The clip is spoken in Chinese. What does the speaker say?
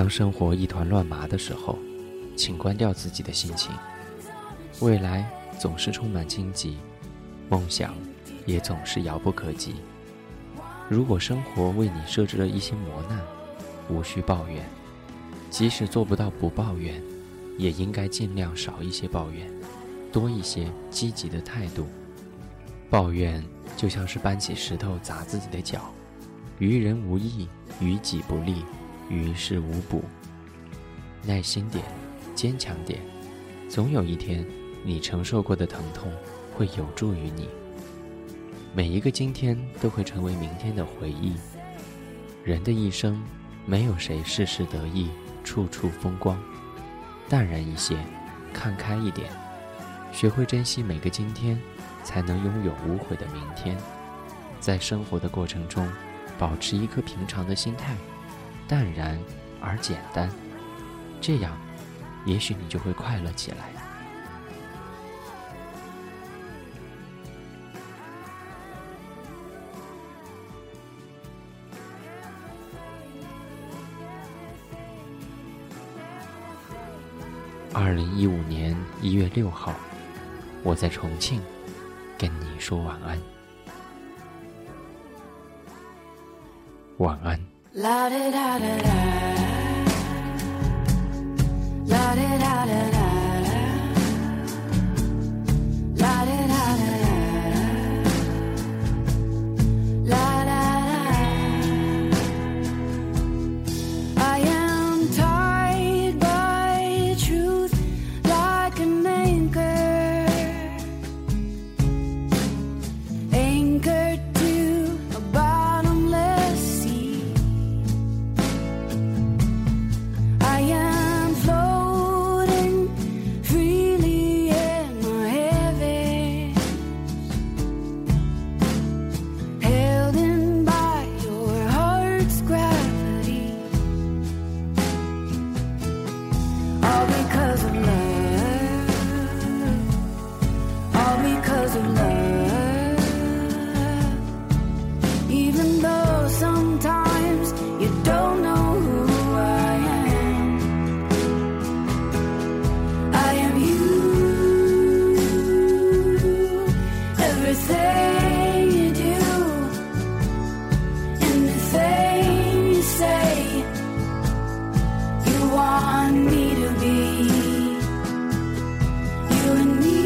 当生活一团乱麻的时候，请关掉自己的心情。未来总是充满荆棘，梦想也总是遥不可及。如果生活为你设置了一些磨难，无需抱怨。即使做不到不抱怨，也应该尽量少一些抱怨，多一些积极的态度。抱怨就像是搬起石头砸自己的脚，于人无益，于己不利，于事无补。耐心点，坚强点，总有一天，你承受过的疼痛会有助于你。每一个今天都会成为明天的回忆。人的一生，没有谁事事得意。处处风光，淡然一些，看开一点，学会珍惜每个今天，才能拥有无悔的明天。在生活的过程中，保持一颗平常的心态，淡然而简单，这样，也许你就会快乐起来。二零一五年一月六号，我在重庆跟你说晚安，晚安。La da da da da. me.